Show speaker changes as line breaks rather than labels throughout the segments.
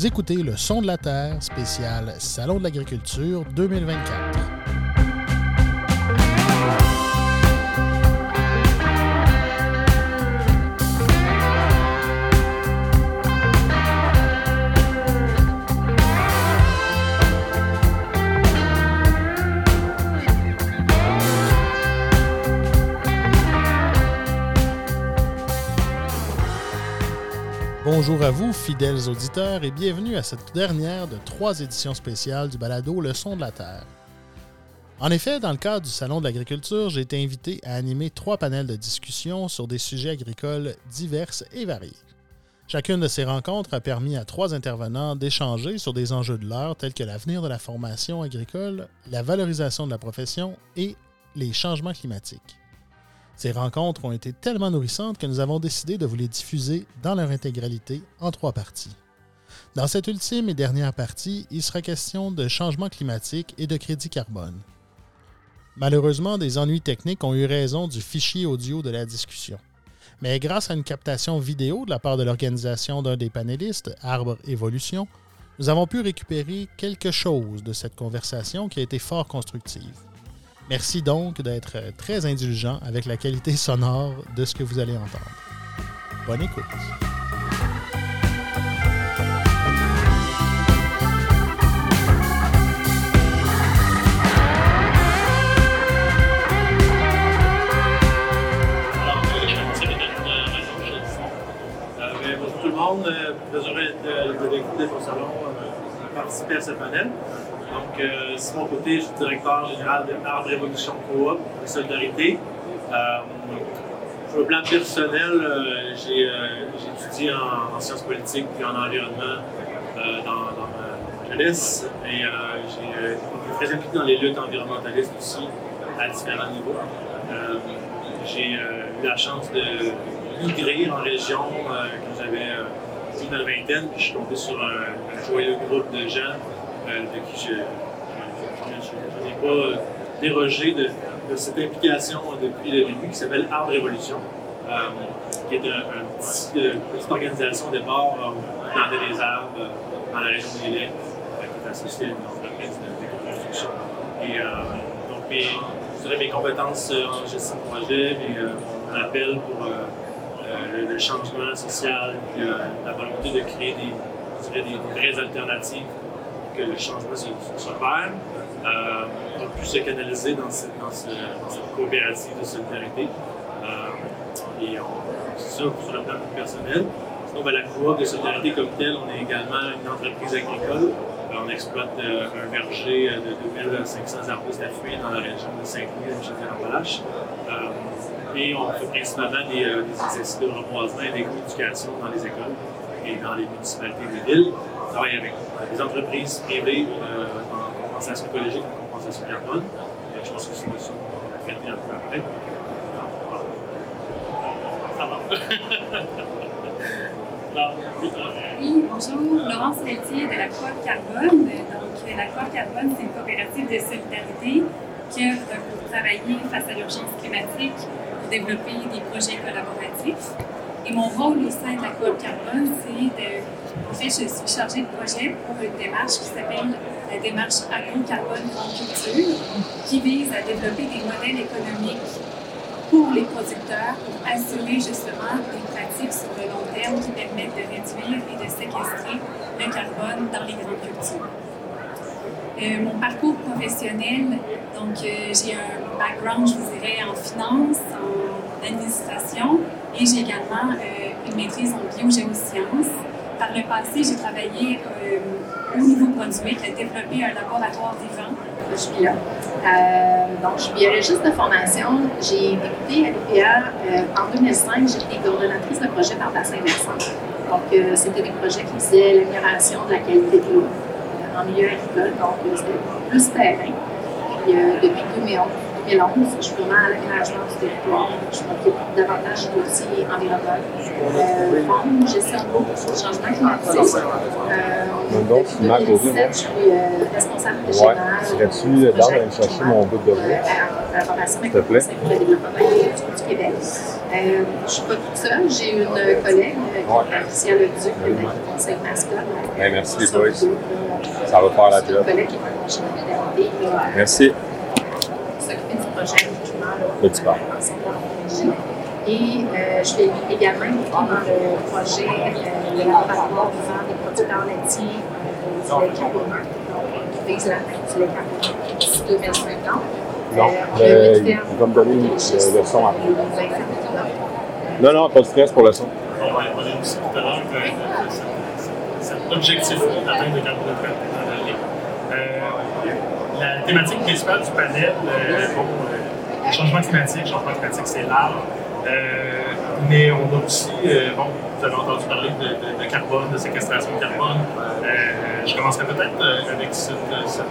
Vous écoutez le son de la terre spécial Salon de l'agriculture 2024. À vous, fidèles auditeurs, et bienvenue à cette dernière de trois éditions spéciales du balado Le son de la Terre. En effet, dans le cadre du Salon de l'agriculture, j'ai été invité à animer trois panels de discussion sur des sujets agricoles divers et variés. Chacune de ces rencontres a permis à trois intervenants d'échanger sur des enjeux de l'heure tels que l'avenir de la formation agricole, la valorisation de la profession et les changements climatiques. Ces rencontres ont été tellement nourrissantes que nous avons décidé de vous les diffuser dans leur intégralité en trois parties. Dans cette ultime et dernière partie, il sera question de changement climatique et de crédit carbone. Malheureusement, des ennuis techniques ont eu raison du fichier audio de la discussion. Mais grâce à une captation vidéo de la part de l'organisation d'un des panélistes, Arbre Évolution, nous avons pu récupérer quelque chose de cette conversation qui a été fort constructive. Merci donc d'être très indulgent avec la qualité sonore de ce que vous allez entendre. Bonne écoute.
Euh, euh, participer à ce panel. Donc, euh, de mon côté, je suis directeur général de Arbre Révolution Coop de Solidarité. Euh, sur le plan personnel, euh, j'ai euh, étudié en, en sciences politiques et en environnement euh, dans, dans ma jeunesse et euh, j'ai été très impliqué dans les luttes environnementalistes aussi à différents niveaux. J'ai eu la chance de migrer en région euh, quand j'avais euh, une vingtaine, puis je suis tombé sur un, joyeux groupe de gens euh, de qui je n'ai pas euh, dérogé de, de cette implication depuis le début qui s'appelle Arbre Révolution, euh, qui est un, un petit, une petite organisation où on plantait des arbres dans la région des Lacs, euh, qui est associée à une entreprise de, de construction. Et donc, mes, je mes compétences en gestion de projet, euh, mon appel pour le, le changement social, euh, la volonté de créer des, des vraies alternatives que le changement s'opère, euh, ont pu se canaliser dans, cette- dans ce- dans cette coopérative de solidarité. Euh, et on- c'est ça sur le plan plus personnel. Sinon, ben, la coop de solidarité comme telle, on est également une entreprise agricole. Euh, on exploite euh, un verger euh, de 2500 arbustes à fruits dans la région de Saint-Louis et Châtellerault-Appalaches. Euh, et on fait principalement des, euh, exercices de reboisement et d'éducation dans les écoles et dans les municipalités des villes. On travaille avec des entreprises privées euh, en compensation écologique, en compensation carbone. Et je pense que c'est de ça qu'on va traiter un peu après. Oui, euh,
bonjour. Laurence Pelletier de la Coop Carbone. Donc, euh, la Coop Carbone, c'est une coopérative de solidarité qui œuvre pour travailler face à l'urgence climatique, développer des projets collaboratifs. Et mon rôle au sein de la Coop Carbone, c'est de. En fait, je suis chargée de projet pour une démarche qui s'appelle la démarche agro-carbone grande culture, qui vise à développer des modèles économiques pour les producteurs pour assurer justement des pratiques sur le long terme qui permettent de réduire et de séquestrer le carbone dans les grandes cultures. Euh, mon parcours professionnel, donc euh, j'ai un background, je dirais, en finance, en administration et j'ai également euh, une maîtrise en biogéosciences. Par le passé, j'ai travaillé euh, au Nouveau-Brunswick à développer un laboratoire vivant
Je suis là. Euh, donc, je suis biologiste de formation. J'ai débuté à l'UPA en 2005. J'étais coordonnatrice de projet par bassin versant. Donc, c'était des projets qui faisaient l'amélioration de la qualité de l'eau en milieu agricole. Donc, euh, c'était plus terrain. Puis, depuis 2011, 2011, je suis vraiment à l'aménagement du territoire. Je m'occupe davantage du dossier environnemental, euh, gestion de l'eau, changement climatique. Euh,
Donc,
depuis
Marc,
2017, je suis euh, responsable
Ouais,
régional.
serais-tu
du
dans
projet
d'aller chercher mon bout de
euh, avec
S'il te plaît.
Conseil pour le développement du Québec. Euh, je ne suis pas toute seule. J'ai une collègue, euh, Patricia Leduc, qui est conseil mascotte.
Ben, merci les boys. Ça va faire la job.
Une collègue qui est en congé de maternité.
Merci. Là.
Et euh, je vais également dans le projet euh, le laboratoire vivant des producteurs laitiers euh, du lait carboneux, donc qui vise la fin du lait carboneux d'ici 2050.
Non,
Euh, le ferme
il va me donner une- le son après.
euh,
Non, non, pas de stress pour le son.
On on aussi tout à l'heure que euh, cet- cet objectif-là d'atteindre le carboneutralité dans l'année. Euh, la thématique principale du panel, euh, bon, euh, le changement climatique, changement c'est large. Euh, mais on a aussi, euh, bon, vous avez entendu parler de, carbone, de séquestration de carbone. Je commencerai peut-être avec cette, cette,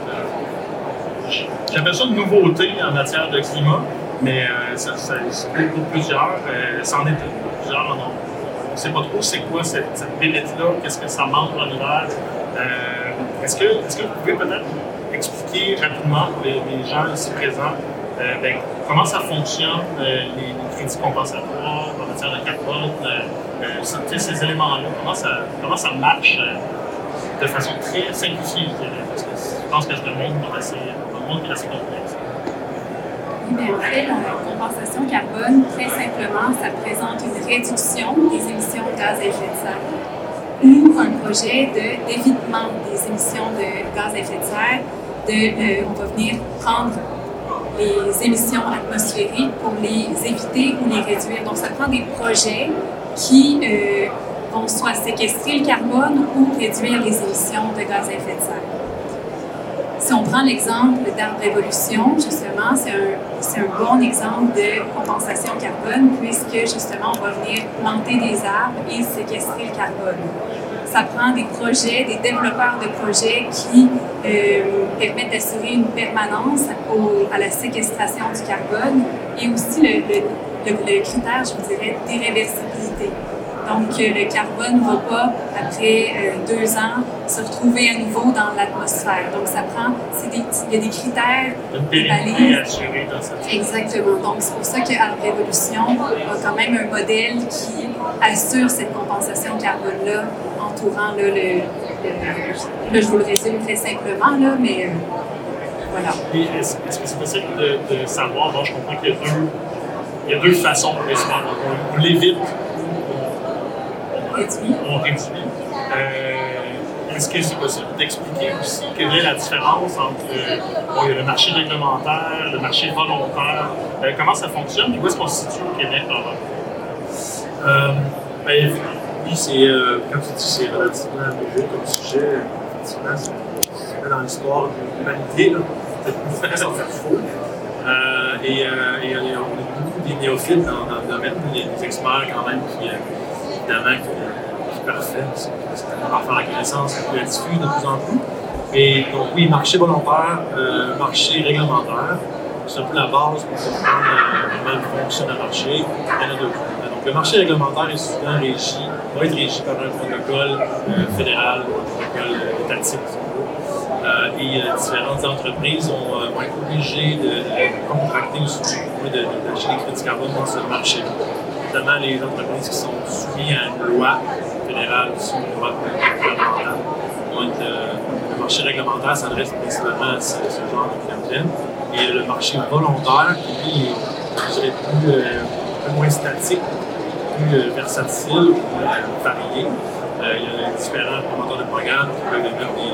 j'appelle ça une nouveauté en matière de climat, mais ça, ça, c'est pour plusieurs, c'en est plusieurs. On ne sait pas trop c'est quoi cette, cette bébête-là, qu'est-ce que ça mange en hiver. Est-ce, que, est-ce que vous pouvez peut-être expliquer rapidement pour les, gens ici présents euh, ben, comment ça fonctionne, euh, les, crédits compensatoires en matière de carbone, euh, euh, ces éléments-là, comment ça, comment ça marche de façon très simplifiée, parce que je pense que c'est un monde assez, monde qui est assez complexe.
Oui, bien, en fait, la compensation carbone, très simplement, ça représente une réduction des émissions de gaz à effet de serre ou un projet de- d'évitement des émissions de gaz à effet de serre. Euh, on va venir prendre les émissions atmosphériques pour les éviter ou les réduire. Donc, ça prend des projets qui euh, vont soit séquestrer le carbone ou réduire les émissions de gaz à effet de serre. Si on prend l'exemple d'Arbre Révolution, justement, c'est un, un bon exemple de compensation carbone puisque, justement, on va venir planter des arbres et séquestrer le carbone. Ça prend des projets, des développeurs de projets qui euh, permettent d'assurer une permanence au- à la séquestration du carbone et aussi le, le- le- le critère, je vous dirais, d'irréversibilité. Donc, euh, le carbone ne va pas, après euh, deux ans, se retrouver à nouveau dans l'atmosphère. Donc, ça prend, des, il y a des critères, des balises.
dans cette
Exactement. Donc, c'est pour ça que Révolution a quand même un modèle qui assure cette compensation carbone-là, entourant là, le- Là, je vous le résume très simplement, là, mais euh, voilà.
Est-ce que c'est possible de, de savoir, bon, je comprends qu'il y a deux, il y a deux façons, principalement. On, on l'évite,
Réduit.
on réduit. Euh, Est-ce que c'est possible d'expliquer aussi quelle est la différence entre euh, bon, il y a le marché réglementaire, le marché volontaire, euh, comment ça fonctionne, et où est-ce qu'on se situe au Québec?
Euh, ben, c'est, euh, comme tu c'est relativement nouveau comme sujet. Effectivement, c'est dans l'histoire de l'humanité, une façon de faire faux. Euh, et, euh, on a beaucoup des néophytes dans, dans le domaine. Des experts quand même qui, évidemment, qui, qui parfait. C'est faire la connaissance qui diffuse de plus en plus. Et donc, oui, marché volontaire, marché réglementaire. C'est un peu la base pour comprendre comment fonctionne le marché. Il y en a deux. Le marché réglementaire est souvent régi, va être régi par un protocole euh, fédéral ou un protocole euh, étatique. Euh, et différentes entreprises ont, vont être obligées de, contracter aussi de, d'acheter des crédits carbone dans ce marché notamment les entreprises qui sont soumises à une loi fédérale, aussi une loi gouvernementale. Le marché réglementaire s'adresse principalement à ce, genre de clientèle. Et le marché volontaire, qui lui, est, je dirais, plus, un peu moins statique, euh, versatile, plus euh, varié. Euh, il y a différents promoteurs de programmes qui peuvent émettre des,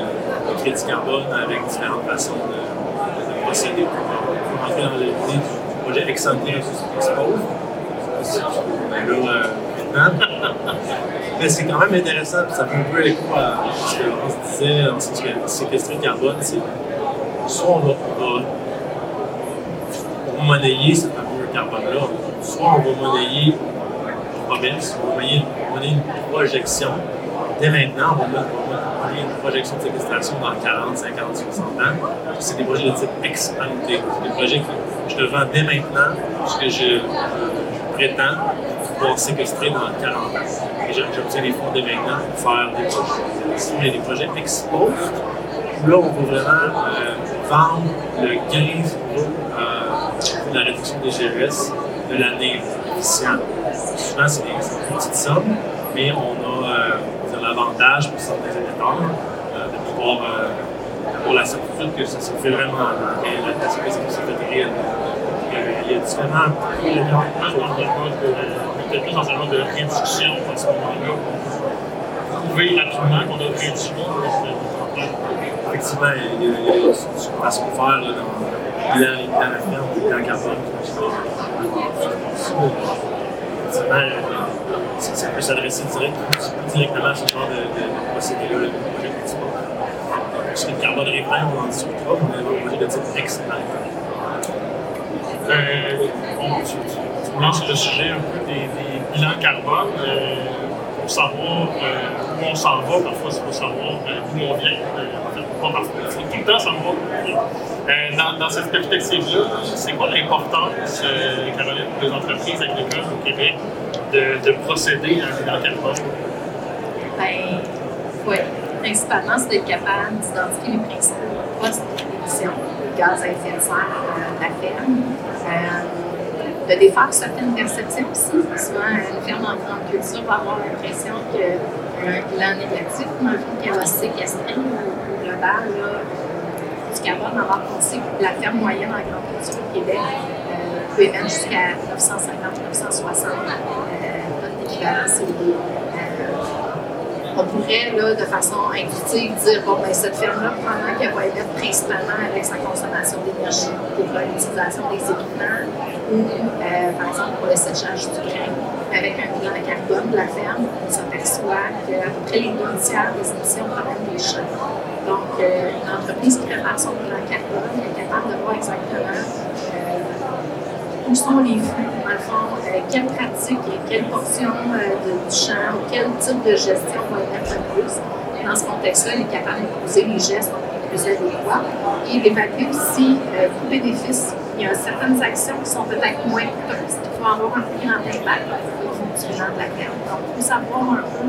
crédits carbone avec différentes façons de, de procéder pour, rentrer dans l'idée du projet Exante Expose. Ben. Mais c'est quand même intéressant, puis ça fait un peu écho à ce qu'on se disait, on séquestrer le carbone, c'est soit on va, on va monnayer ce fameux carbone-là, soit on va monnayer promesse, on une projection. Dès maintenant, on va on monnayer une projection de séquestration dans 40, 50, 60 ans. C'est des projets de type ex ante. C'est des projets que je te vends dès maintenant, que je, je prétends pouvoir séquestrer dans 40 ans. Et j'obtiens des fonds dès maintenant pour faire des projets. Sinon, il y a des projets ex post, où là, on va vraiment euh, vendre le 15 euros euh, de la réduction des GES de l'année efficient. Souvent, c'est des, des petites sommes, mais on a euh, l'avantage pour certains émetteurs euh, de pouvoir euh, avoir la certitude que ça se fait vraiment dans la, la service que ça fait réel. Il y a différents.
Il y a mode de réduction à ce moment-là. Prouver rapidement qu'on a réduit
Effectivement, il y a, il y a une façon de faire dans le bilan, les bilans à ferme, les carbone. Effectivement, ça, ça peut s'adresser direct, directement à ce genre de, procédé-là, le projet carbone on en discutera, on a un projet de
bon, tu, le sujet un peu des, des bilans carbone euh, pour savoir euh, où on s'en va. Parfois, c'est pour savoir euh, d'où on vient. en fait, pas parfois. Tout le temps, ça me. Dans, cette perspective-là, c'est quoi l'importance, Caroline, des entreprises agricoles au Québec de, de procéder à un bilan carbone?
Ben, oui. Principalement, c'est d'être capable d'identifier les principaux postes d'émission de gaz à effet de serre de la ferme. Euh, de défaire certaines perceptions aussi. Souvent, une ferme en grande culture va avoir l'impression qu'un bilan négatif, dans le fond, va séquestrer au global là, alors qu'on sait que la ferme moyenne en grande culture au Québec euh, peut émettre jusqu'à 950-960 tonnes d'équivalent CO2 on pourrait, là, de façon intuitive, dire bon, ben, cette ferme-là, probablement qu'elle va être principalement avec sa consommation d'énergie pour l'utilisation des équipements ou, euh, par exemple, pour le séchage du grain. Avec un bilan carbone de la ferme, on s'aperçoit qu'à peu près les deux tiers des émissions proviennent des champs. Donc, euh, une entreprise qui prépare son bilan carbone est capable de voir exactement où sont les flux, dans le fond, euh, quelle pratique et quelle portion euh, de, du champ ou quel type de gestion va être le plus. Dans ce contexte-là, il est capable d'imposer les gestes plus adéquats et d'évaluer aussi euh, coûts-bénéfices. Il y a certaines actions qui sont peut-être moins coûteuses, qui vont avoir un plus grand impact au fonctionnement de la ferme. Donc, il faut savoir un peu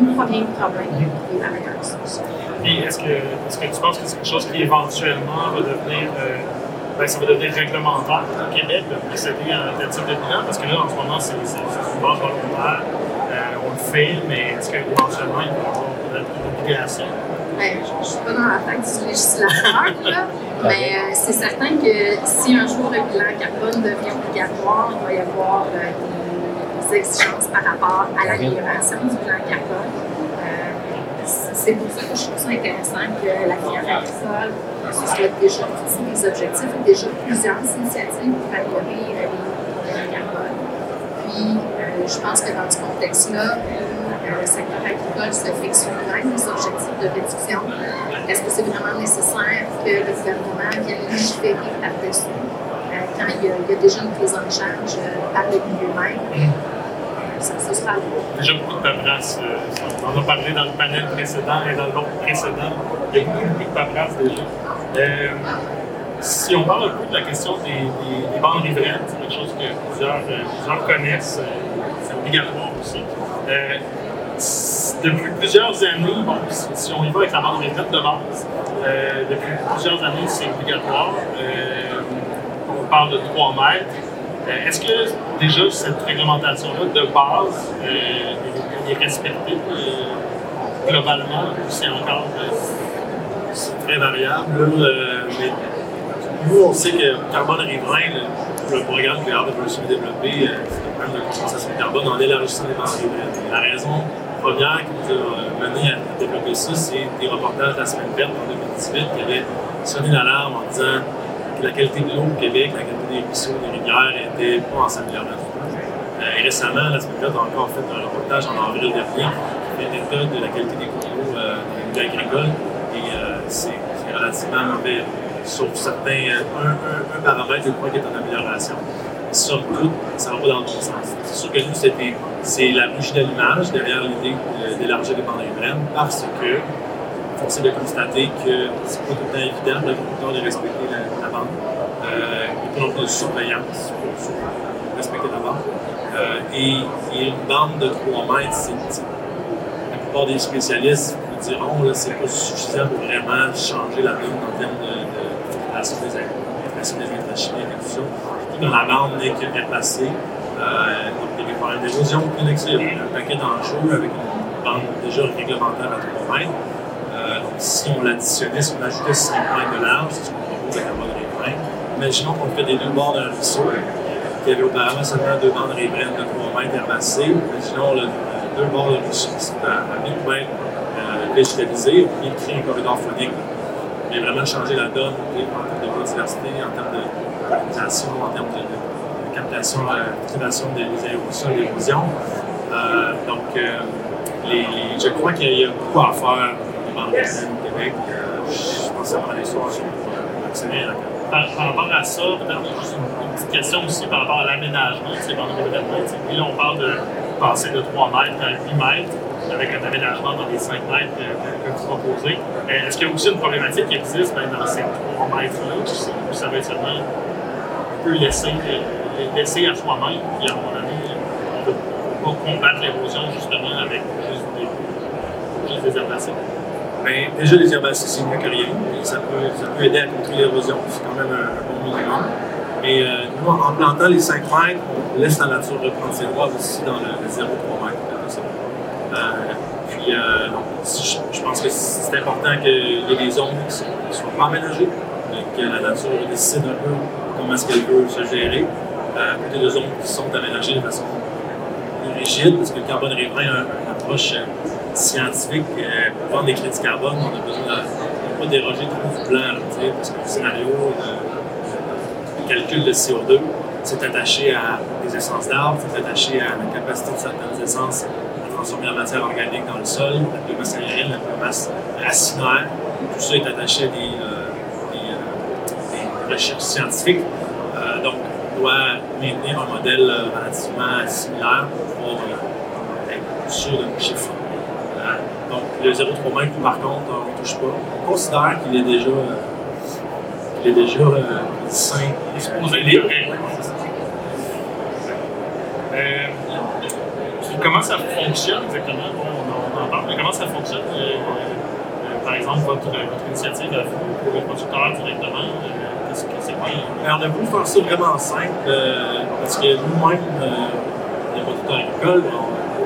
d'où provient le problème et la meilleure solution.
Est-ce que, est que tu penses que c'est quelque chose qui éventuellement va devenir ben, ça va devenir réglementaire au Québec de procéder à un tel type de bilan, parce que là, en ce moment, c'est une base volontaire, euh, on le fait, mais est-ce qu'éventuellement, il va y avoir peut-être une obligation?
Ben, je ne suis pas dans la tête du législateur, là, mais euh, c'est certain que si un jour le bilan carbone devient obligatoire, il va y avoir euh, des exigences par rapport à l'amélioration du bilan carbone. c'est pour ça que je trouve ça intéressant que la filière agricole se soit déjà des objectifs déjà plusieurs initiatives pour améliorer euh, les carbone. Puis, euh, je pense que dans ce contexte-là, euh, le secteur agricole se fixe lui-même des objectifs de réduction. Est-ce que c'est vraiment nécessaire que le gouvernement vienne légiférer par-dessus quand il y, a, déjà une prise en charge par le milieu même? Ça, ça sera
déjà beaucoup de paperasse. on en a parlé dans le panel précédent et dans l'autre précédent. Il y a beaucoup de paperasse déjà. Euh, si on parle un peu de la question des, des, des bandes riveraines, c'est quelque chose que plusieurs, euh, connaissent, euh, c'est obligatoire aussi. Depuis plusieurs années, bon, si, on y va avec la bande riveraine de base, depuis plusieurs années, c'est obligatoire. on parle de 3 mètres. Est-ce que déjà cette réglementation-là de base est respectée globalement ou c'est encore
c'est très variable. Euh, mais nous, on sait que carbone riverain, le, le programme que l'Arbre veut se développer, euh, c'est le programme de compensation de carbone en élargissant les bandes riveraines. La raison première qui nous a mené à développer ça, c'est des reportages de la semaine verte en 2018 qui avaient sonné l'alarme en disant que la qualité de l'eau au Québec, la qualité des ruisseaux, des rivières n'était pas en s'améliorant. Euh, récemment, la semaine verte a encore fait un reportage en avril dernier qui fait de la qualité des cours d'eau euh, agricoles c'est relativement mauvais. Sauf certains, un, un, un paramètre, je crois, qui est en amélioration. Somme toute, ça va pas dans le bon sens. C'est sûr que nous, c'était, c'est la bougie d'allumage derrière l'idée d'élargir les bandes riveraines parce que, force est de constater que c'est pas tout le temps évident de l'agriculteur de respecter la, la bande. Euh, il n'y a de surveillance pour, pour respecter la bande. Euh, et, et, une bande de 3 mètres, c'est, la plupart des spécialistes diront c'est pas suffisant pour vraiment changer la donne en termes de, de, de des, des infrachimiques et tout ça. Quand la bande n'est que déplacée, Euh, donc, il y a des problèmes d'érosion il un paquet d'enjeux avec une bande déjà réglementaire à 3 mètres. Euh, donc, si on l'additionnait, si on ajoutait 5 mètres de large, c'est ce qu'on propose avec la bande riveraine. Imaginons qu'on fait des deux bords d'un ruisseau, qu'il y avait auparavant seulement deux bandes riveraines de 3 mètres herbacées. Imaginons deux bords de ruisseau à 1000 mètres végétalisés, et créer un corridor phonique. Mais vraiment changer la donne en termes de biodiversité, en termes de pollinisation, en termes de, de captation, euh, cultivation des aérosols, l'érosion. Euh, donc, euh, je crois qu'il y a beaucoup à faire dans le au Québec. Je pense que ça prend des la
par, par, rapport à ça, peut-être juste une, petite question aussi par rapport à l'aménagement de là, on parle de passer de 3 mètres à 8 mètres avec un aménagement dans les 5 mètres que, vous proposez. Est-ce qu'il y a aussi une problématique qui existe ben, dans ces 3 mètres-là, ou ça va être seulement un peu laissé, laissé à soi-même, puis à un moment donné, on peut pas combattre l'érosion justement avec juste des, juste herbacées?
Bien, déjà, les herbacées, c'est mieux que rien. Ça peut, ça peut aider à contrer l'érosion. C'est quand même un, bon minimum. Mais euh, nous, en plantant les 5 mètres, on laisse la nature reprendre ses droits aussi dans le, le 0,3 mètres. Euh, puis, euh, je, pense que c'est important qu'il y ait des zones qui ne soient pas aménagées, que la nature décide un peu comment est-ce qu'elle veut se gérer. Euh, côté de zones qui sont aménagées de façon plus rigide, parce que le carbone riverain a une approche scientifique. pour prendre des crédits carbone, on a besoin de pas déroger trop du plan, parce que le scénario de, calcul de CO2 c'est attaché à des essences d'arbres, c'est attaché à la capacité de certaines essences à transformer la matière organique dans le sol, la biomasse aérienne, la biomasse racinaire. Tout ça est attaché à des, euh, euh, recherches scientifiques. Euh, donc, on doit maintenir un modèle relativement similaire pour être sûr de nos chiffres. donc, le 0,3 mètres, par contre, on ne touche pas. On considère qu'il est déjà, qu'il est déjà sain.
Exposé libre. Euh, comment ça fonctionne exactement? On, en parle, mais comment ça fonctionne? Euh, euh, par exemple, votre, votre, initiative pour les producteurs directement, qu'est-ce que c'est?
Alors, on a faire ça vraiment simple parce que nous-mêmes, les producteurs agricoles,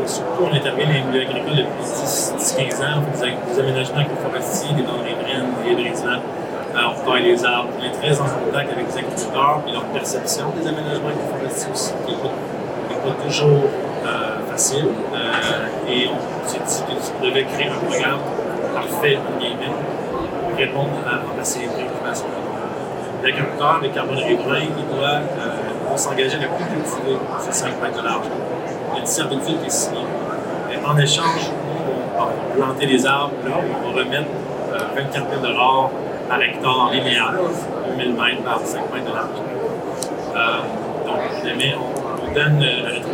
surtout on intervient dans les milieux agricoles depuis 10-15 ans, on des, aménagements agroforestiers, des denrées graines, des hybridants. on taille les arbres, on est très en contact avec les agriculteurs et leur perception des aménagements agroforestiers aussi, qui est pas toujours euh, Euh, et on s'est dit qu'on devait créer un programme parfait, en guillemets, pour répondre à, ces préoccupations. L'agriculteur avec carbone riverain, il doit euh, s'engager à cultiver ces 5 mètres de large. Il y a une servitude qui est signée. Et en échange, on va planter les arbres, là, on va remettre 24 000 par hectare linéaire, 1000 mètres par 5 mètres de large. donc, on donne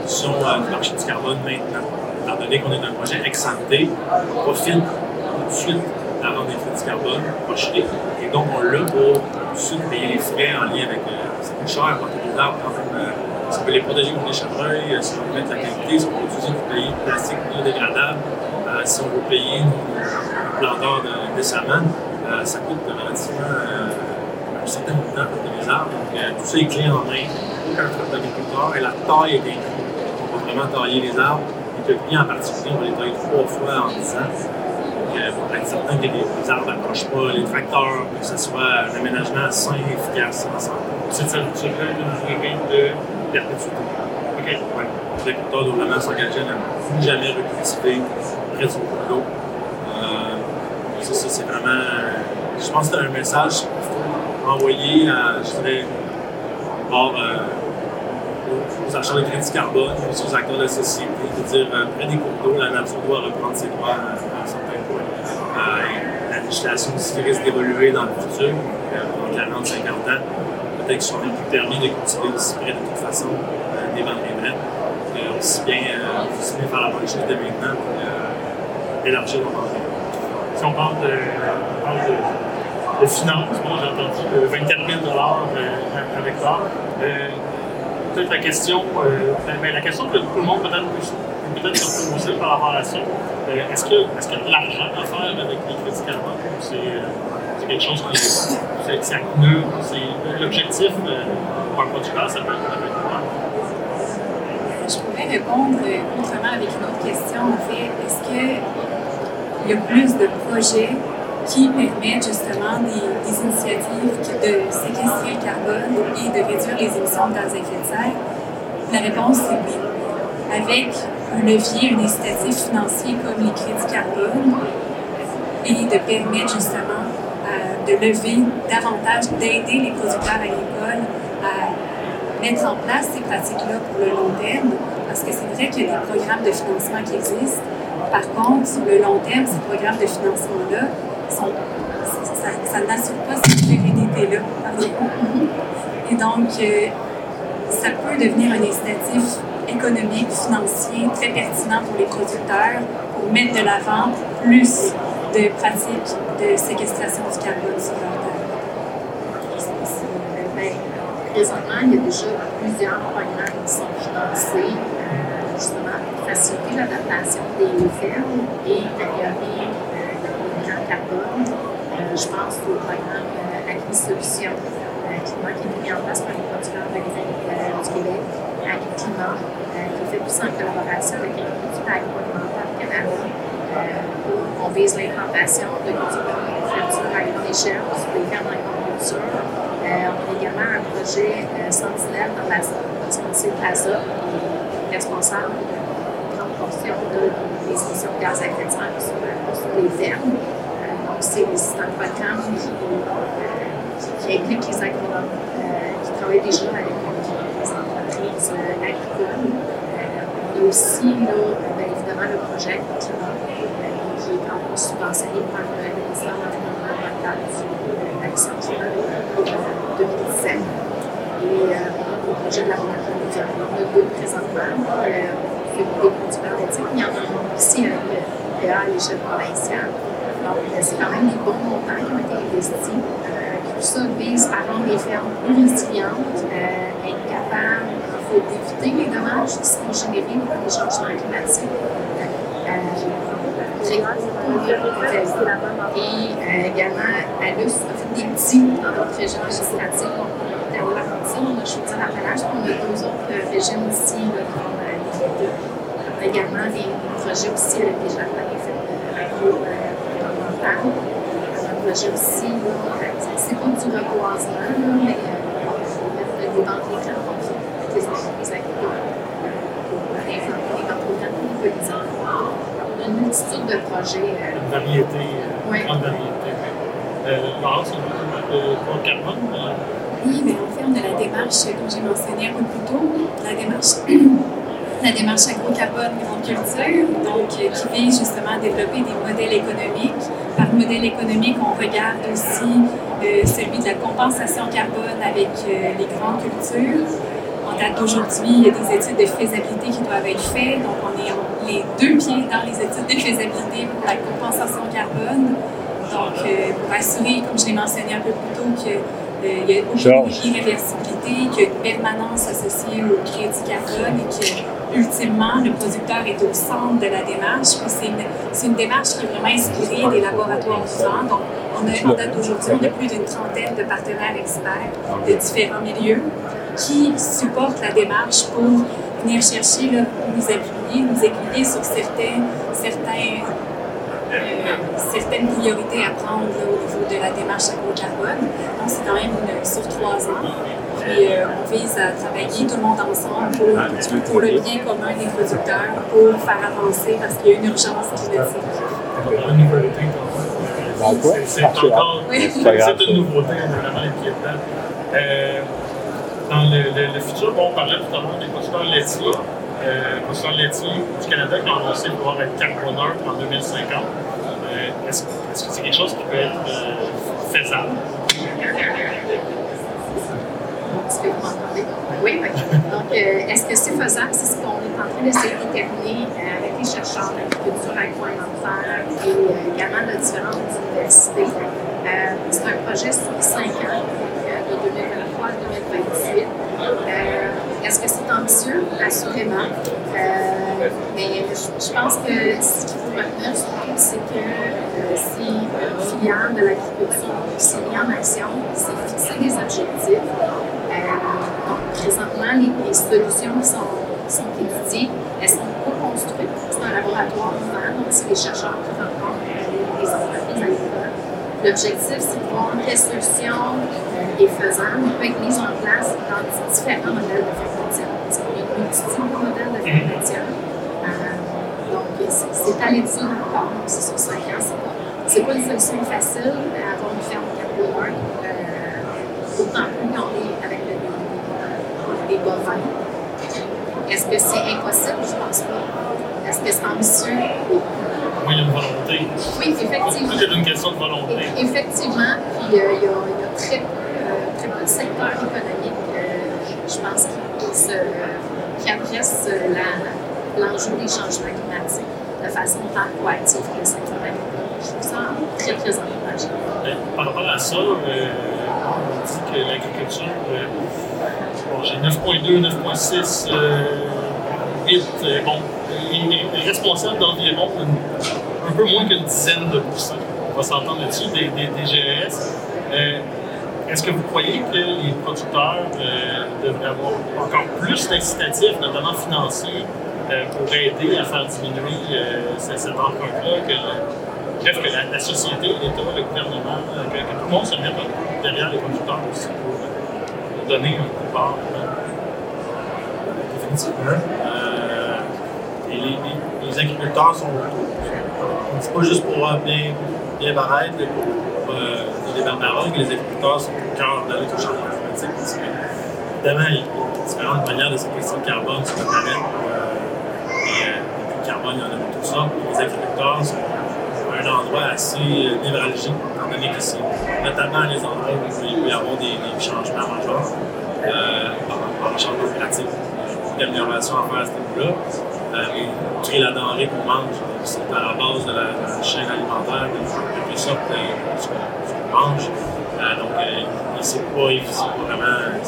la rétribution du marché du carbone maintenant. Étant donné qu'on est un projet ex on profite tout de suite vente des crédits carbone projetés. Et donc, on l'a pour tout de suite payer les frais en lien avec. Euh, ça coûte cher pour les arbres quand même. Euh, si on veut les protéger contre les chevreuils, si on veut mettre la qualité, si on veut utiliser du pays plastique biodégradable, euh, si on veut payer nos planteurs de, décemment, ça coûte relativement un certain montant pour les arbres. Donc, tout ça est clé en main d'agriculteur et la taille est vraiment tailler les arbres. Et le client en particulier, on va les tailler trois fois en 10 ans. Euh, pour être certain que les, les arbres n'approchent pas les tracteurs, que ce soit un aménagement sain et efficace ensemble.
Cette servitude-là est une durée de perpétuité. OK.
Oui. L'agriculteur doit vraiment s'engager à ne plus jamais recultiver près du d'eau. Euh, ça, ça c'est vraiment. Je pense que c'est un message qu'il faut envoyer à, je dirais, euh, acheteurs de crédit carbone, aux acteurs de la société, de dire euh, près des cours d'eau, la nature doit reprendre ses droits à, à certains points. Euh, la législation aussi risque d'évoluer dans le futur, dans 40, 50 ans. Peut-être qu'ils seront plus permis de cultiver aussi près de toute façon des bandes riveraines. aussi, bien, aussi bien faire la bonne chose de maintenant pour élargir nos bandes
Si on parle de, on de de finances. Moi, j'ai entendu euh, 24 000 euh, avec ça. Euh, peut-être la question, euh, ben, la question que tout le monde peut-être peut, peut se poser par rapport à ça, euh, est-ce qu'il est y a de l'argent à faire avec les crédits carbone ou c'est quelque chose qui est, c'est accumule? L'objectif pour un producteur, ça peut être quoi?
pourrais répondre autrement avec une autre question, en fait. Est-ce qu'il y a plus de projets qui permettent justement des, initiatives de séquestrer le carbone et de réduire les émissions de gaz à effet de serre? La réponse est oui. Avec un levier, un incitatif financier comme les crédits carbone et de permettre justement euh, de lever davantage, d'aider les producteurs agricoles à mettre en place ces pratiques-là pour le long terme, parce que c'est vrai qu'il y a des programmes de financement qui existent. Par contre, sur le long terme, ces programmes de financement-là sont ça, ça n'assure pas cette pérennité-là. Et donc, euh, ça peut devenir un incitatif économique, financier très pertinent pour les producteurs pour mettre de l'avant plus de pratiques de séquestration du carbone sur leur terre.
Présentement, il y a déjà plusieurs programmes qui sont financés euh, justement pour faciliter l'adaptation des fermes et améliorer euh, le bilan carbone. Euh, je pense au programme euh, Agri-Solutions climat qui est mis en place par les producteurs du Québec, Agri-Climat, qui est fait plus en collaboration avec l'agriculture agroalimentaire Canada. on vise l'implantation de cultures à grande échelle sur les fermes d'agriculture. Euh, on a également un projet euh, sentinelle dans la zone, parce qu'on sait que la zone est responsable d'une grande portion de, des émissions de gaz à effet de serre sur les fermes. Euh, c'est un programme qui, qui, implique les agronomes qui travaillent déjà avec les entreprises agricoles. on a aussi, là, bien évidemment, le projet climat qui est en subventionné par le ministère de l'Environnement cadre de l'action climatique. 2017. Et euh, le projet de la monarchie mondiale. On en a deux présentement. Euh, producteurs laitiers. Il y en a aussi à l'échelle provinciale. Donc, euh, c'est quand même des bons montants qui ont été investis. tout ça vise à rendre les fermes plus résilientes, être capable d'éviter les dommages qui sont générés par les changements climatiques. Et également, à l'US, des petits dans notre région législative. On a on a choisi l'appellage, puis on a deux autres régions ici, là, On a également des, projets aussi avec les jardins agro-environnemental. On a un projet aussi, c'est pas du reboisement, mais on va mettre des banques d'écran avec les entreprises agricoles pour des banques d'écran pour les paysans. On a une multitude de projets.
Une variété, une grande variété. Euh, Laurence, le compte carbone?
Oui, mais en fait, on a la démarche, comme j'ai mentionné un peu plus tôt, la démarche, la démarche agro-carbone grande culture, donc euh, qui vise justement à développer des modèles économiques. Par modèle économique, on regarde aussi euh, celui de la compensation carbone avec euh, les grandes cultures. En date d'aujourd'hui, il y a des études de faisabilité qui doivent être faites, donc on est les deux pieds dans les études de faisabilité pour la compensation carbone. Donc, euh, pour assurer, comme je l'ai mentionné un peu plus tôt, qu'il y a aucune irréversibilité, qu'il y a une permanence associée au crédit carbone et que, ultimement, le producteur est au centre de la démarche. c'est une, une, démarche qui est vraiment inspirée des laboratoires vivants. Donc, on a, en date d'aujourd'hui, on a plus d'une trentaine de partenaires experts de différents milieux qui supportent la démarche pour venir chercher, là, nous appuyer, nous aiguiller sur certains, certains certaines priorités à prendre au niveau de la démarche agro-carbone. Donc, c'est quand même sur trois ans. Puis, euh, on vise à travailler tout le monde ensemble pour, pour le bien commun des producteurs, pour faire avancer parce qu'il y a une urgence climatique.
C'est encore oui. c'est une nouveauté vraiment inquiétante. Euh, dans le, le, futur, bon, on parlait tout à l'heure des producteurs laitiers. Euh, producteurs laitiers du Canada qui ont annoncé pouvoir être carboneurs en 2050. Euh, est-ce, que c'est quelque chose qui peut être euh, faisable?
Est-ce que vous m'entendez? Oui, oui. Donc, euh, est-ce que c'est faisable? C'est ce qu'on est en train d'essayer de déterminer avec les chercheurs d'agriculture agroalimentaire et également de différentes universités. c'est un projet sur 5 ans, de 2023 à 2028. Est-ce que c'est ambitieux? Assurément. Euh, mais je, pense que ce qu'il faut retenir surtout, c'est que euh, si une filière de l'agriculture mis en action, c'est fixer des objectifs. Euh, donc, présentement, les, les, solutions qui sont sont étudiées, elles sont co-construites. C'est un laboratoire ouvert, donc c'est les chercheurs qui rencontrent euh, les entreprises agricoles. L'objectif, c'est de voir quelle solution euh, est faisable, peut être mise en place dans différents modèles de fermentation. Parce qu'on a une multitude de modèles de fermentation. Euh, donc, c'est à l'étude encore, donc c'est sur 5 ans. C'est pas, pas une solution facile à avoir une ferme carbone, euh, d'autant plus qu'on est avec le, Est-ce que c'est impossible? Je pense pas. Est-ce que c'est ambitieux? Oui.
Il y a une volonté.
Oui, effectivement.
Tout est une question de volonté.
Effectivement, puis euh, il y, a, il y a très peu, euh, très peu de secteurs économiques, euh, je pense, qui, qui adressent euh, l'enjeu des changements climatiques de façon tant proactive que le secteur agricole. Je trouve ça très, très encourageant.
Par rapport à ça, euh, on dit que l'agriculture, euh, j'ai 9.2, 9.6, euh, 8, euh, bon, il est responsable d'environ un peu moins qu'une dizaine de pourcents, on va s'entendre là-dessus, des, GES. Euh, Est-ce que vous croyez que les producteurs euh, devraient avoir encore plus d'incitatifs, notamment financiers, euh, pour aider à faire diminuer euh, cette, cette empreinte-là, que Bref, la, société, l'État, le gouvernement, que, que tout le monde se mette derrière les producteurs aussi pour donner un coup de barre.
Définitivement. Euh, et les, agriculteurs sont. Dit pas juste pour euh, bien, bien paraître, mais pour euh, les Bernard que les agriculteurs sont au cœur de au changement climatique. Parce que, évidemment, il y a différentes manières de séquestrer le carbone sur la planète. Euh, et euh, le carbone, il y en a de tout ça. Les agriculteurs sont un endroit assez euh, névralgique, notamment les endroits où il peut y avoir des, changements majeurs euh, en, en changement climatique. Beaucoup d'améliorations à faire à ce niveau-là. Euh, et créer la denrée qu'on mange, c'est à la base de la, chaîne alimentaire, de quelque sorte de ce qu'on mange. Euh, donc, euh, c'est pas,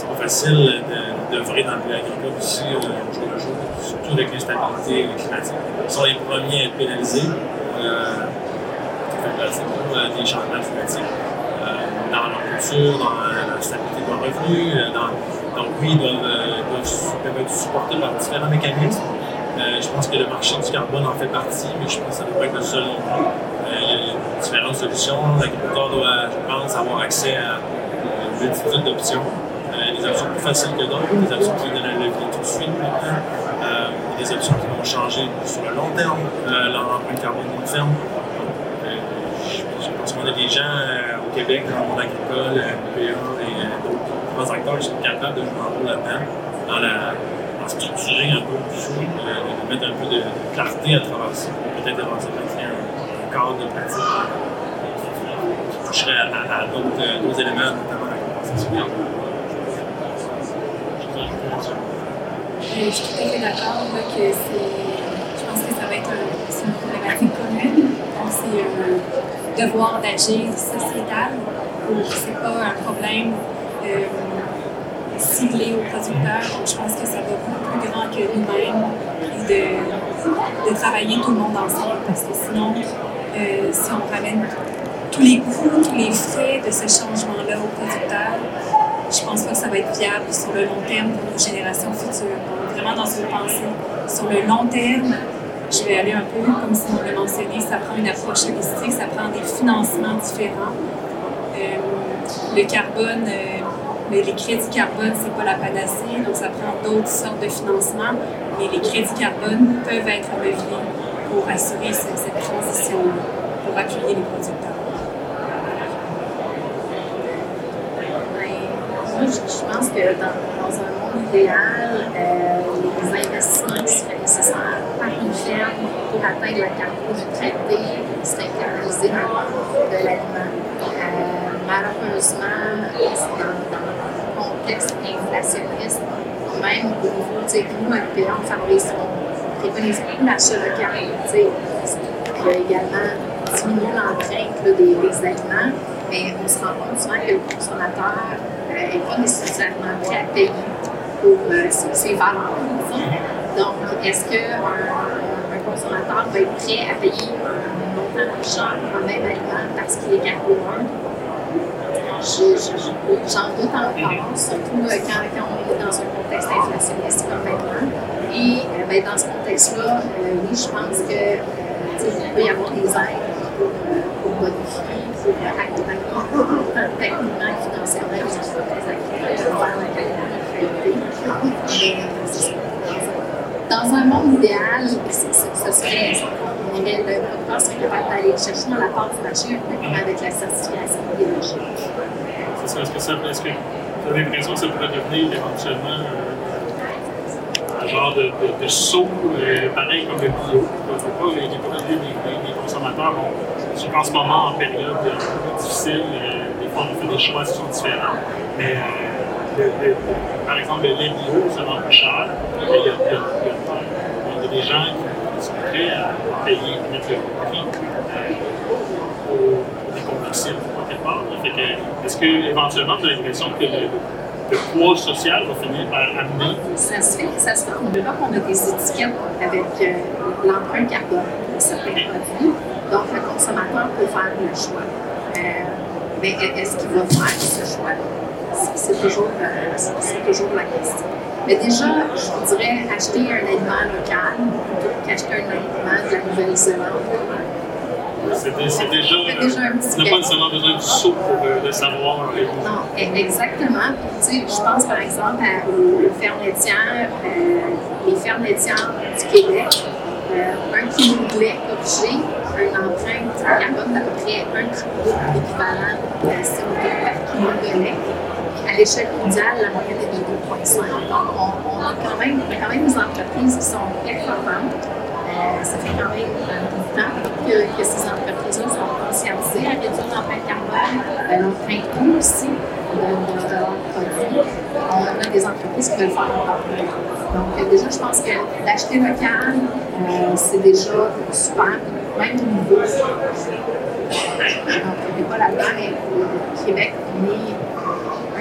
pas facile de- dans le milieu agricole euh, au jour le jour, surtout avec l'instabilité climatique. Ils sont les premiers à être pénalisés. Euh, c'est pour euh, des changements climatiques euh, dans leur culture, dans la stabilité de leurs revenus. euh, dans- donc oui, ils doivent, être supportés par différents mécanismes. Je pense que le marché du carbone en fait partie, mais je pense que ça ne doit pas être le seul non il y a- différentes solutions. L'agriculteur doit, je pense, avoir accès à une multitude d'options. Des options plus faciles que d'autres, des options qui donnent un levier tout de suite des options qui vont changer sur le long terme euh, l'empreinte carbone d'une ferme. Pense qu'on a des gens euh, au Québec, dans le monde agricole, euh, PA et euh, d'autres acteurs qui sont capables de jouer un rôle là-dedans, dans la dans structurer un peu tout de mettre un peu de clarté à travers ça, peut-être créer un, un cadre de pratique qui, toucherait à, d'autres éléments, notamment la compensation
Je suis tout à fait d'accord que c'est. Je pense que ça va être un- c'est une problématique commune. Donc, c'est un devoir d'agir sociétal. C'est pas un problème euh, ciblé aux producteurs. Donc, je pense que ça va beaucoup plus grand que nous-mêmes de, de travailler tout le monde ensemble. Parce que sinon, euh, si on ramène tous les coûts, tous les frais de ce changement-là aux producteurs, je pense pas que ça va être viable sur le long terme pour nos générations futures. Donc, vraiment dans une pensée. Sur le long terme, je vais aller un peu, comme si on l'a mentionné, ça prend une approche holistique, ça prend des financements différents. Euh, le carbone, euh, mais les crédits carbone, c'est pas la panacée, donc ça prend d'autres sortes de financements, mais les crédits carbone peuvent être un pour assurer ce- cette transition pour appuyer les producteurs.
Je, pense que dans, un monde idéal, euh, les investissements qui pour atteindre la carboneutralité monde de l'aliment. Euh, malheureusement, dans, le contexte inflationniste, même au niveau, tu sais, nous, à l'UPA, on favorise, on préconise beaucoup l'achat local, tu sais, qui a également diminué l'empreinte des, des aliments, mais on se rend compte souvent que le consommateur n'est pas nécessairement prêt à payer pour euh, ses, ses valeurs. Donc, est-ce qu'un un va être prêt à payer un montant d'argent pour un même aliment parce qu'il est je- J'en doute encore, surtout euh, quand, on est dans un contexte inflationniste comme maintenant. Et euh, ben, dans ce contexte-là, euh, oui, je pense que euh, tu sais, il peut y avoir des aides pour, pour modifier, pour accompagner techniquement que financièrement les entreprises vers la qualité. Mais euh, c'est ça. Dans un monde idéal, ce serait, on aurait, le producteur serait capable d'aller chercher dans la part du marché avec la certification biologique.
Ça. Est-ce que, ça, est-ce que vous avez l'impression que ça pourrait devenir éventuellement euh, un genre de, saut, euh, pareil comme le bio? Pas, les, les, les, consommateurs vont, surtout en ce moment, en période euh, difficile, euh, des fois on fait des choix qui sont différents. Le- le- par exemple, le lait bio, ça vend plus cher. Il y a, il y a- il y a- il y a des gens qui sont prêts à payer, à mettre le prix euh, au- des combustibles, quelque part. est-ce que éventuellement vous avez l'impression que le, le poids social va finir par amener?
Ça se fait, ça se fait. On a des étiquettes avec euh, l'empreinte carbone de certains produits. Donc, le consommateur peut faire le choix. Euh, mais est-ce qu'il va faire ce choix-là? C'est- toujours, euh, toujours la question. Mais déjà, je dirais, acheter un aliment local plutôt qu'acheter un aliment de la Nouvelle-Zélande.
C'est dé- c'est déjà.
Déjà un petit
on n'a
peu.
pas nécessairement besoin du saut pour euh, le savoir. euh,
Non, e- exactement. Tu sais, je pense par exemple à- aux, aux fermes laitières, euh, les fermes laitières du Québec. Euh, un kilo de lait objet a une empreinte carbone d'à peu près un kilo d'équivalent de CO2 par kilo de lait. À l'échelle mondiale, la moyenne est de 2,5. Donc, on, on a quand même, quand même des entreprises qui sont performantes. Euh, ça fait quand même un de temps que, ces entreprises-là sont conscientisées à réduire l'empreinte carbone, euh, l'empreinte coût aussi de, de, de leurs produits. On a des entreprises qui veulent faire encore plus. Donc, euh, déjà, je pense que d'acheter local, euh, c'est déjà super, même au niveau. Donc, on n'est pas là-dedans, Québec, on est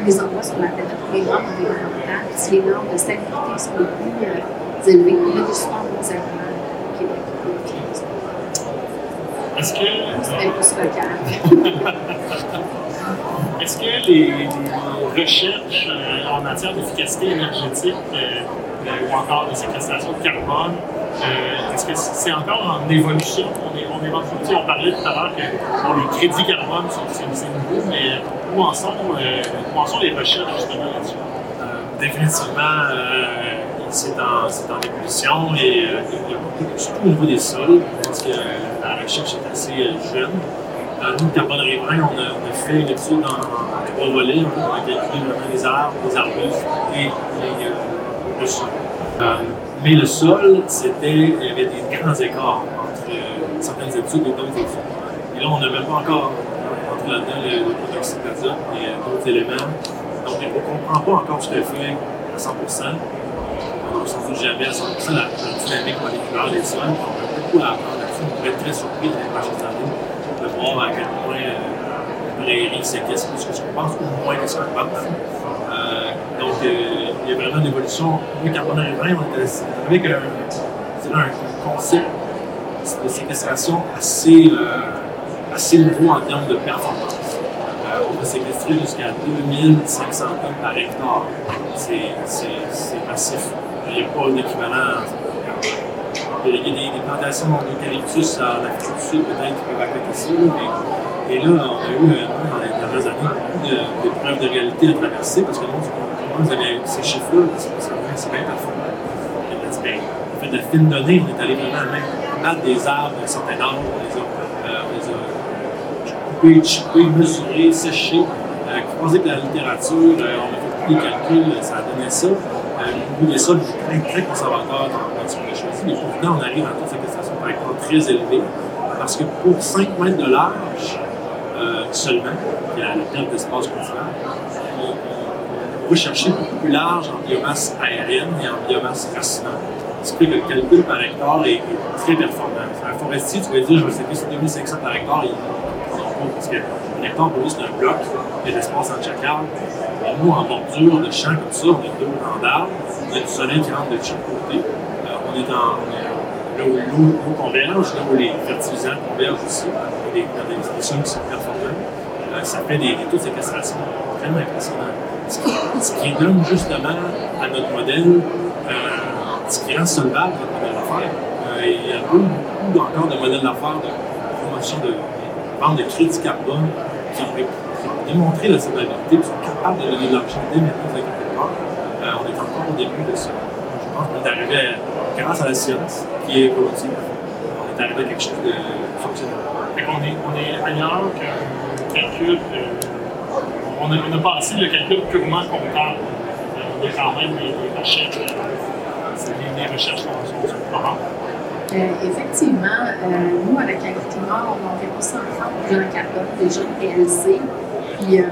des endroits sur la planète où les normes environnementales, puis les normes de salubrité sont les plus euh, élevées. On a des super bons aliments au Québec.
Est-ce que,
C'est plus local.
est-ce que les, les recherches euh, en matière d'efficacité énergétique euh, euh, ou encore de séquestration de carbone, est-ce que c'est encore en évolution? On est, on est on parlait tout à l'heure que bon, les crédits carbone, c'est nouveau, mais où en, sont, euh, où en sont les recherches justement là-dessus?
Euh, définitivement, euh, c'est en, évolution et euh, il y a beaucoup de, surtout au niveau des sols, pense que la recherche est assez euh, jeune. Euh, nous, Carbone Riverain, on a, fait l'étude en, en trois volets. On a calculé les arbres, les arbustes et les, euh, le. Mais le sol, c'était, il y avait des grands écarts entre euh, certaines études et d'autres études. Et là, on n'a même pas encore entre là-dedans le, le protoxyde d'azote et euh, d'autres éléments. Donc, on ne comprend pas encore tout à fait à 100 On ne s'en jamais à 100 la, la dynamique moléculaire des sols. On a beaucoup à là-dessus. On pourrait être très surpris dans les prochaines années de voir à quel point la prairie séquestre plus que ce qu'on pense ou moins que ce qu'on pense. Donc, euh, il y a vraiment une évolution. Nous, Carbone Riverain, on était avec un, un concept de séquestration assez, euh, assez nouveau en termes de performance. Euh, on peut séquestrer jusqu'à 2500 tonnes par hectare. C'est, massif. Il n'y a pas d'équivalent. Il y a des, des plantations d'eucalyptus en Afrique du Sud, peut-être, qui peuvent de ça. Mais, et là, on a eu, dans les dernières années, beaucoup de, preuves de réalité à traverser parce que vous avez ces chiffres-là, c'est, bien performant. En fait, de fines données, on est allé vraiment même battre des arbres d'un certain âge, on les a, euh, on les a coupés, chippés, mesurés, séchés, euh, croisés avec la littérature, euh, on a fait tous les calculs, euh, ça a donné ça. Euh, niveau des sols, je suis très, très conservateur dans, dans ce qu'on a choisi, mais pourtant, on arrive à une séquestration par hectare très élevée, parce que pour 5 mètres de large euh, seulement, qui est la, la perte d'espace cultival, on, on va chercher beaucoup plus large en biomasse aérienne et en biomasse racinante. Ce qui fait que le calcul par hectare est, très performant. Un forestier, tu vas dire, je vais séquestrer 2500 par hectare, il ne pas, parce qu'un hectare pour un bloc, il y a de l'espace chaque arbre. Et nous, en bordure de champ comme ça, on a deux grands d'arbres, on a du soleil qui rentre de chaque côté. Euh, on est dans, là où l'eau converge, là où les fertilisants convergent aussi, a des, sols qui sont performants. Euh, ça fait des, des taux de séquestration vraiment impressionnants. Ce qui, donne justement à notre modèle euh, ce qui rend solvable votre modèle d'affaires. Euh, il y a beaucoup, beaucoup encore de modèles d'affaires de promotion de vente de crédit carbone qui ont, démontré la solvabilité et sont capables de donner de l'argent maintenant aux agriculteurs. Euh, on est encore au début de ça. Je pense qu'on est arrivé, grâce à la science, qui est évolutive, on est arrivé à quelque chose de fonctionnel.
Qu'on est, on est ailleurs on, a, on a passé le calcul purement comptable. Euh, Il y a quand même des, recherches. euh, des, des recherches sont, sont.
Euh, effectivement, euh, nous, avec Agriculture, on a environ 130 plans carbone déjà réalisés. Puis, euh,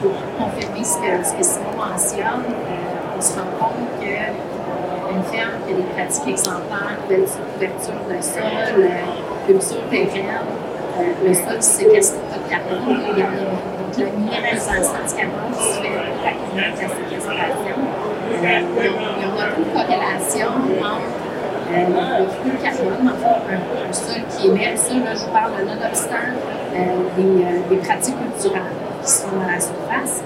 pour confirmer ce que, ce que Simon mentionne, euh, on se rend compte qu'une ferme qui a des pratiques exemplaires, couverture couverture de sol, euh, culture euh, le sol séquestre pas de carbone également. Donc, fait la il y a- une corrélation entre euh, le carbone, en fait, un, sol qui émet. Ça, là, je vous parle nonobstant euh, des, euh, des pratiques culturelles qui sont à la surface.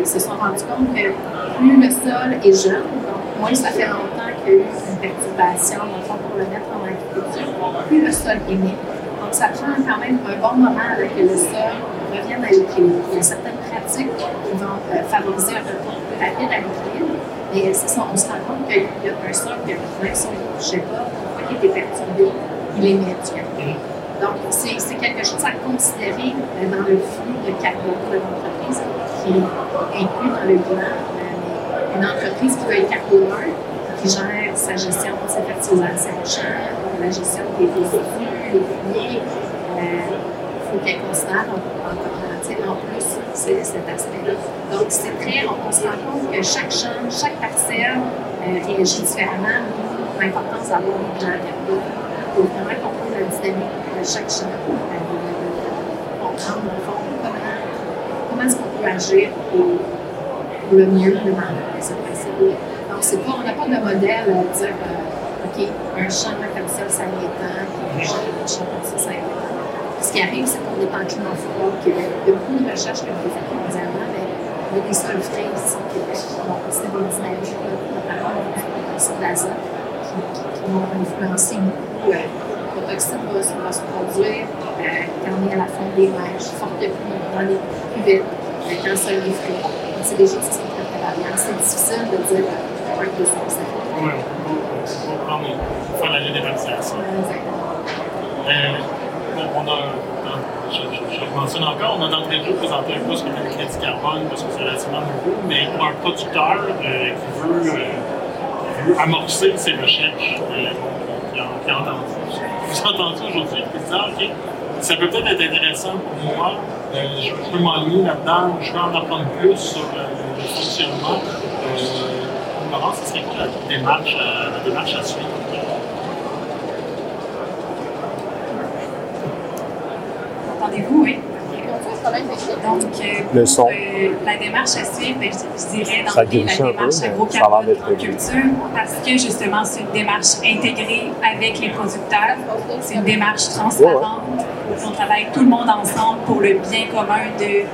Ils se sont rendus compte que plus le sol est jeune, donc moins ça fait longtemps qu'il y a eu une perturbation fond, pour le mettre en agriculture, plus le sol émet. Donc, ça prend quand même un bon moment avec que le sol Il y a certaines pratiques qui vont euh, favoriser un retour plus rapide à l'équilibre. Mais ça, on se rend compte qu'il y a un sol que même si on ne touchait pas, une fois qu'il perturbé, il du carbone. Donc, c'est quelque chose à considérer euh, dans le flux de carbone de l'entreprise qui est inclus dans le bilan. Euh, Une entreprise qui veut être carboneur, qui gère sa gestion de ses fertilisations la gestion des résidus, les fumiers, qu'elle considère en, en, en, plus c'est- cet aspect-là. Donc, c'est très, on, on se rend compte que chaque champ, chaque parcelle euh, réagit différemment. L'importance d'avoir plan carbone pour vraiment comprendre la dynamique de chaque champ, euh, comprendre, le fond, comment, comment est-ce qu'on peut agir pour, le mieux dans ce principe-là. Donc, c'est pas, on n'a pas de modèle à dire, euh, OK, un champ comme ça, ça m'étend, puis un champ, un comme ça, ça m'étend. Ce qui arrive, c'est qu'on est en climat froid, qu'il y a beaucoup de recherches qui ont été faites mondialement, mais il y a des sols frais ici au Québec. Donc, c'est des dynamiques, là, notamment au protoxyde d'azote, qui, vont influencer beaucoup. Euh, le protoxyde va, se- va se produire euh, quand on est à la fin des neiges, forte pluie, dans les cuvettes, euh, quand le sol est frais. Donc, c'est des choses qui sont très, très variables. C'est difficile de dire euh, un, trois, ça fait.
Oui, on va prendre, faire la généralisation.
Euh,
Euh, bon, on a, dans- je, je, je le mentionne encore, on a d'entrée de jeu présenté un poste comme le crédit carbone parce que c'est relativement nouveau, mais pour un producteur euh, qui, veut, euh, qui veut amorcer ses recherches, euh, qui, a, qui a entendu, vous entendu aujourd'hui, qui dit OK, ça peut peut-être être intéressant pour moi, euh, je peux m'enligner là-dedans, je veux en apprendre plus sur le fonctionnement. Euh, Laurence, ce serait quoi la démarche, la démarche à suivre?
Entendez-vous, oui? Donc, euh,
Le
pour,
son.
euh, la démarche à suivre, ben, je, je dirais
glitche
la
peu,
démarche
a l'air
agro-carbone
d'être
en culture parce que justement, c'est une démarche intégrée avec les producteurs. C'est une démarche transparente. On travaille tout le monde ensemble pour le bien commun de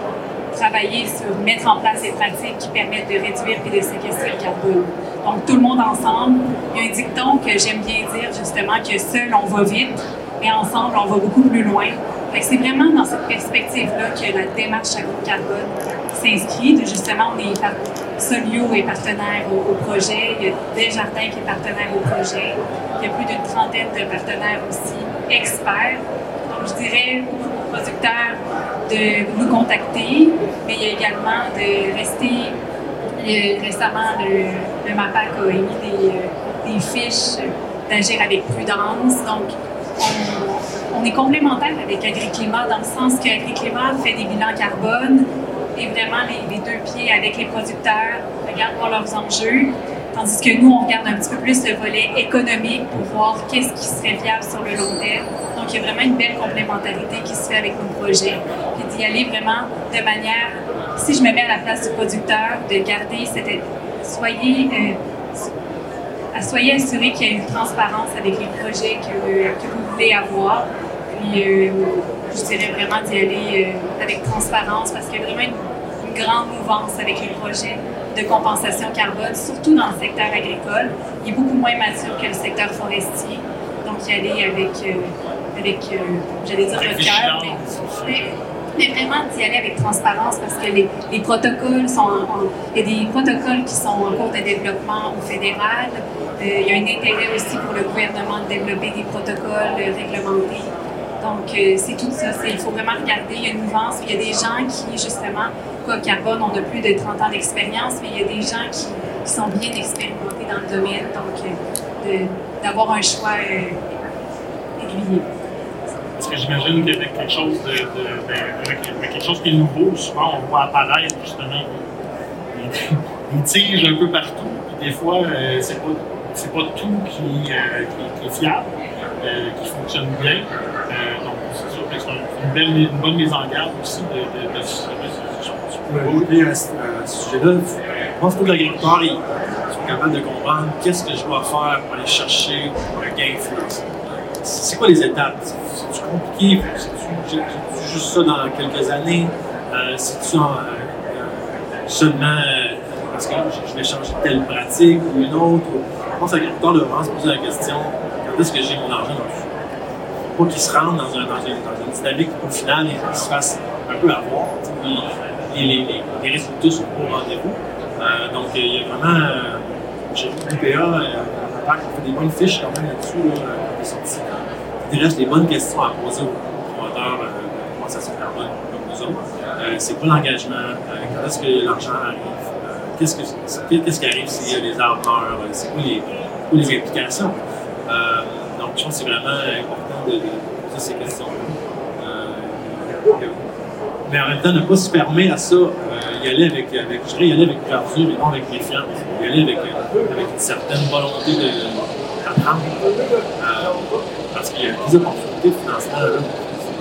travailler sur mettre en place des pratiques qui permettent de réduire et de séquestrer le carbone. Donc, tout le monde ensemble. Il y a un dicton que j'aime bien dire, justement, que seul, on va vite, mais ensemble, on va beaucoup plus loin. C'est vraiment dans cette perspective-là que la démarche agro-carbone s'inscrit. De, Justement, on est Solio est partenaire au, projet, il y a Desjardins qui est partenaire au projet, il y a plus d'une trentaine de partenaires aussi experts. Donc, je dirais aux producteurs de nous contacter, mais il y a également de rester. récemment, le, le MAPAC a émis des, euh, des fiches d'agir avec prudence. Donc, on, on est complémentaire avec AgriClimat dans le sens que AgriClimat fait des bilans carbone et vraiment les, deux pieds avec les producteurs, regardent pour leurs enjeux. Tandis que nous, on regarde un petit peu plus le volet économique pour voir qu'est-ce qui serait viable sur le long terme. Donc, il y a vraiment une belle complémentarité qui se fait avec nos projets. Puis d'y aller vraiment de manière, si je me mets à la place du producteur, de garder cette. Soyez. euh, soyez assurés qu'il y a une transparence avec les projets que, que vous voulez avoir. Puis, euh, je dirais vraiment d'y aller euh, avec transparence parce qu'il y a vraiment une, grande mouvance avec les projets de compensation carbone, surtout dans le secteur agricole. Il est beaucoup moins mature que le secteur forestier. Donc, y aller avec, euh, avec j'allais dire le cœur, mais, mais, vraiment d'y aller avec transparence parce que les, les protocoles sont en, il y a des protocoles qui sont en cours de développement au fédéral. Il y a un intérêt aussi pour le gouvernement de développer des protocoles réglementés. Donc, c'est tout ça. Il faut vraiment regarder. Il y a une mouvance. Il y a des gens qui, justement, comme Carbone, ont de plus de 30 ans d'expérience, mais il y a des gens qui, sont bien expérimentés dans le domaine. Donc, d'avoir un choix aiguillé.
Parce que j'imagine qu'avec quelque chose de, quelque chose qui est nouveau, souvent on voit apparaître justement des, tiges un peu partout. Puis des fois, euh, c'est pas c'est pas tout qui, euh, est fiable, euh, qui fonctionne bien. Belle, une bonne mise en garde aussi de, de, de, ce
Oui, à ce sujet-là, je pense que l'agriculteur ils sont capables de comprendre qu'est-ce que je dois faire pour aller chercher un gain financier. C'est quoi les étapes? C'est-tu compliqué? C'est-tu juste ça dans quelques années? Euh, C'est-tu euh, seulement euh, parce que je vais changer telle pratique ou une autre? Je pense que l'agriculteur doit vraiment se poser la question quand est-ce que j'ai mon argent dans le fond? Pas qu'il se rende dans, un, dans, une, dans une dynamique au final il se fasse un peu avoir. Les, les, les, les, résultats sont au rendez-vous. Euh, donc il y a vraiment. j'ai vu l'UPA, on fait des bonnes fiches quand même là-dessus. Là, quand on est sorti. Il reste des bonnes questions à poser aux promoteurs euh, de compensation carbone comme nous autres. Euh, c'est quoi l'engagement? Euh, quand est-ce que l'argent arrive? qu'est-ce, que, qu'est-ce qui arrive s'il y a des arbres morts? C'est quoi les, quoi les implications? donc, je pense que c'est vraiment important de, de ces questions-là. mais en même temps, ne pas se fermer à ça. y aller avec, avec, je dirais y aller avec ouverture et non avec méfiance. Y aller avec, avec une certaine volonté d'apprendre. parce qu'il y a des opportunités de financement.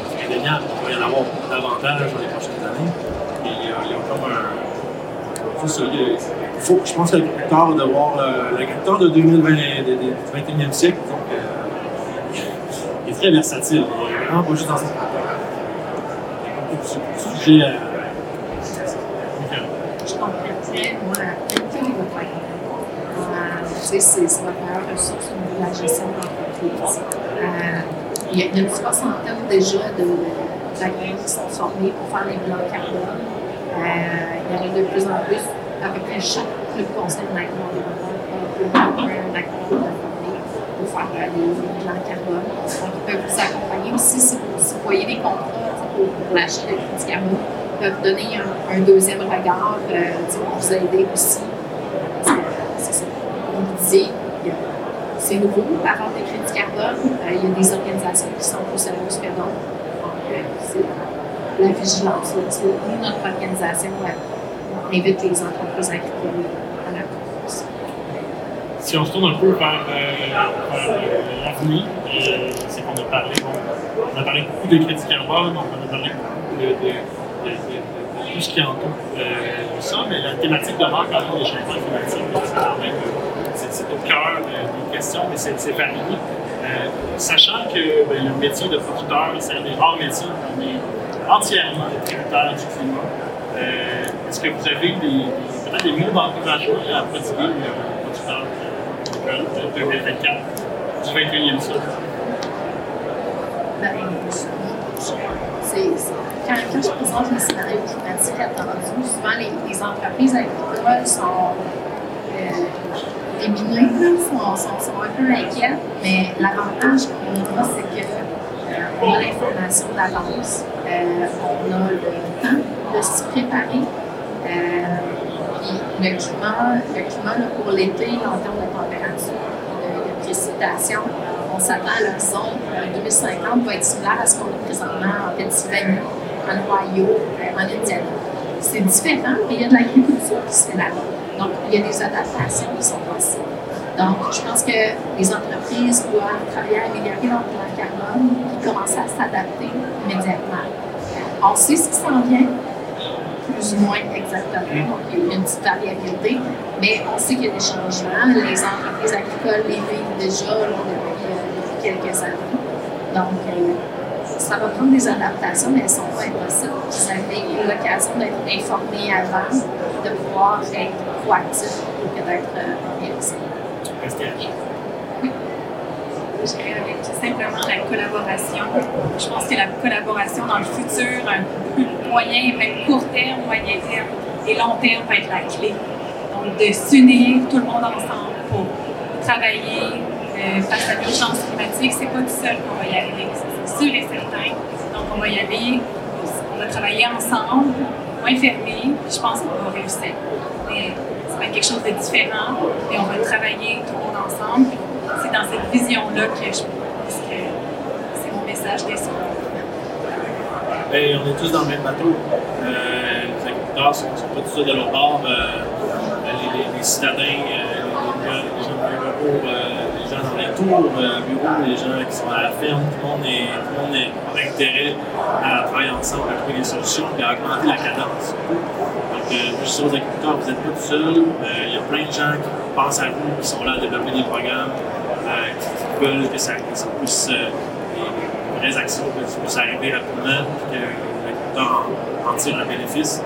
C'est indéniable. Il va y en avoir davantage dans les prochaines années. Et euh, il y a comme un. Il faut, je pense que l'agriculteur de voir euh, l'agriculteur de 2020, du 21e siècle, donc, euh, il très versatile. Il vraiment pas juste dans son Il sujets à.
C'est votre meilleure ressource au niveau de la gestion d'entreprise. Euh, il, y a, une soixantaine déjà d'agronomes qui sont formés pour faire les bilans carbone. Euh, il y en a de plus en plus. À peu près chaque club conseil l'agroenvironnement peut un agronome faire euh, les, bilans carbone. Donc, ils peuvent vous accompagner aussi si vous, vous voyez des contrats pour, pour l'achat de crédit carbone. Ils peuvent donner un, deuxième regard euh, pour vous aider aussi. C'est. Comme vous disiez, c'est nouveau, la vente de crédit carbone. Euh, il y a des organisations qui sont plus sérieuses que d'autres. Donc, la vigilance. Nous, notre organisation, euh, invite les entreprises à.
Si on se tourne un peu vers, l'avenir, c'est qu'on a parlé, on a parlé beaucoup de crédit carbone, on a parlé beaucoup de, de, de, de tout ce qui entoure ça, mais la thématique demeure quand même les changements climatiques. C'est c'est au cœur des questions, mais c'est varié. Euh, sachant que ben, le métier de producteur, c'est un des rares métiers on est entièrement tributaire du climat. Euh, Est-ce que vous avez des, peut-être des mots d'encouragement à prodiguer de 2024 du 21e siècle?
Ben, quand, quand, je présente les scénarios climatiques attendus, souvent les, les entreprises agricoles sont euh, binaires sont, sont, sont, un peu inquiets, mais l'avantage qu'on a, c'est qu'on euh, a l'information d'avance, euh, on a le temps de se préparer. Euh, puis le climat, le climat là, pour l'été, en termes de température, on s'attend à l'horizon 2050 va être similaire à ce qu'on a présentement en Pennsylvanie, en Ohio, en Indiana. C'est différent, mais il y a de l'agriculture qui se fait là-bas. Donc, il y a des adaptations qui sont possibles. Donc, je pense que les entreprises doivent travailler à améliorer leur plan carbone et commencer à s'adapter immédiatement. On sait ce qui s'en vient, plus ou moins exactement. Donc, il y a une petite variabilité, mais on sait qu'il y a des changements. Les entreprises agricoles les vivent déjà là, depuis, euh, depuis, quelques années. Donc, euh, ça va prendre des adaptations, mais elles ne sont pas impossibles. Vous avez l'occasion d'être informé avant, de pouvoir être proactif plutôt que d'être réactif.
Je simplement la collaboration. Je pense que la collaboration dans le futur, un moyen, même court terme, moyen terme et long terme va être la clé. Donc, de s'unir tout le monde ensemble pour travailler euh, face à l'urgence climatique, c'est pas tout seul qu'on va y arriver, c'est sûr et certain. Donc, on va y aller, on va travailler ensemble, moins fermé, je pense qu'on va réussir. Mais ça va être quelque chose de différent, et on va travailler tout le monde ensemble. Dans cette vision-là que je pense que c'est mon message des
Ben, on est tous dans le même bateau. Les agriculteurs ne sont, sont pas tous de leur bord. Euh, les, les- les citadins, euh, les, les- les gens de bureau, euh, les gens dans les tours, euh, bureaux, les gens qui sont à la ferme, tout le monde, est, tout le monde est, a intérêt à travailler ensemble, à trouver des solutions et à augmenter la cadence. Donc, euh, je suis aux agriculteurs, vous n'êtes pas tout seul. Il y a plein de gens qui pensent à vous, qui sont là à développer des programmes, euh, veulent que ça, que ça puisse, euh, des vraies actions, que ça puisse arriver rapidement, que l'agriculteur en, en tire un bénéfice.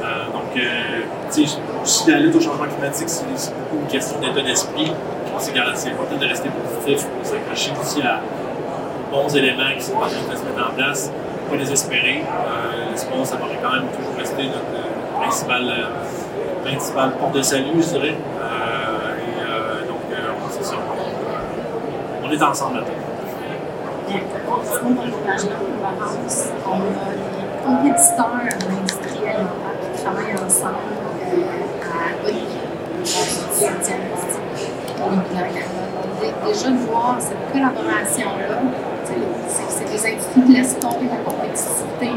Euh, donc, euh, tu sais, si la lutte au changement climatique, c'est beaucoup une question d'état d'esprit. Je pense que c'est important de rester positif, de s'accrocher aussi à, bons éléments qui sont en train de se mettre en place, pas désespérer. Euh, L'espoir, ça va quand même toujours rester notre, notre principal, euh, principal porte de salut, je dirais. Euh, et euh, donc, euh, c'est ça. On est ensemble là-dedans.
On a des compétiteurs de l'industrie alimentaire qui travaillent ensemble euh, à diagnostic Déjà de voir cette collaboration-là, c'est des industries qui laissent tomber la compétitivité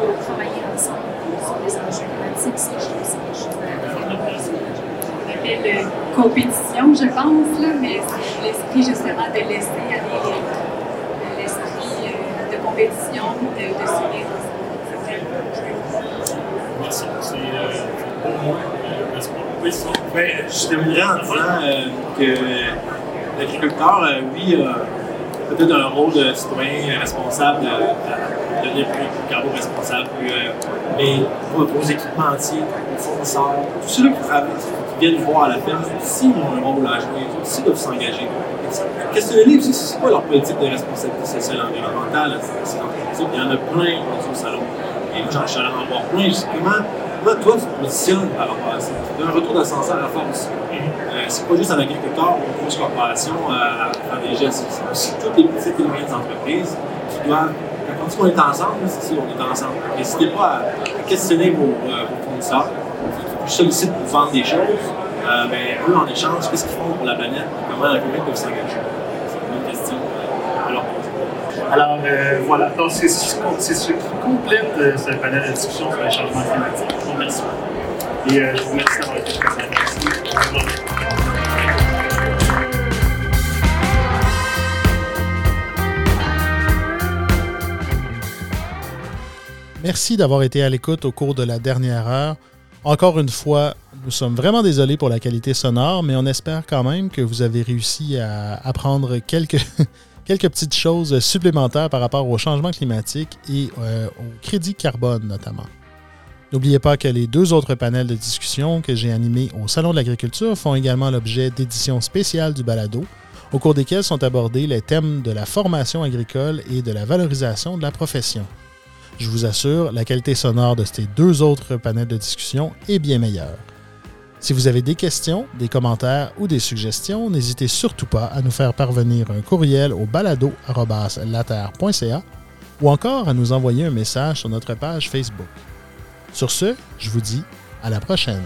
pour travailler ensemble sur les enjeux climatiques, c'est juste c'est des
euh, compétition, je pense, là, mais c'est l'esprit justement de laisser aller les- l'esprit euh, de compétition, de, de très
Merci. C'est euh. Euh.
Ben, je terminerai en disant euh, que l'agriculteur, euh, oui, a peut-être un rôle de citoyen responsable, de, de devenir plus carbo-responsable, plus, euh, mais vos équipementiers, vos fournisseurs, tous ceux qui travaillent, viennent voir à la ferme, aussi ont un rôle à jouer, aussi doivent s'engager. Questionnez aussi, c'est quoi leur politique de responsabilité sociale et environnementale? Il y en a plein dans au salon. Et j'en j'en en voir plein. Comment, comment toi tu te positionnes par rapport à ça? Tu as un retour d'ascenseur à faire aussi. Euh, c'est pas juste un agriculteur ou une grosse corporation à, à faire des gestes. C'est aussi toutes les petites et moyennes entreprises qui doivent. Quand on est ensemble, c'est on est ensemble. N'hésitez pas à, à questionner vos, euh, vos fournisseurs sollicitent pour vendre des choses. Euh, ben, eux, en échange, qu'est-ce qu'ils font pour la planète? Comment, comment ils peuvent s'engager? C'est une bonne question à leur poser.
Alors euh, voilà, donc c'est ce c'est ce qui complète euh, ce panel de discussion sur les changements climatiques. Je vous remercie. Et euh, je vous remercie d'avoir été présent. Merci
d'avoir été à l'écoute au cours de la dernière heure. Encore une fois, nous sommes vraiment désolés pour la qualité sonore, mais on espère quand même que vous avez réussi à apprendre quelques, petites choses supplémentaires par rapport au changement climatique et euh, au crédit carbone notamment. N'oubliez pas que les deux autres panels de discussion que j'ai animés au Salon de l'agriculture font également l'objet d'éditions spéciales du balado, au cours desquelles sont abordés les thèmes de la formation agricole et de la valorisation de la profession. Je vous assure, la qualité sonore de ces deux autres panels de discussion est bien meilleure. Si vous avez des questions, des commentaires ou des suggestions, n'hésitez surtout pas à nous faire parvenir un courriel au balado.laterre.ca ou encore à nous envoyer un message sur notre page Facebook. Sur ce, je vous dis à la prochaine.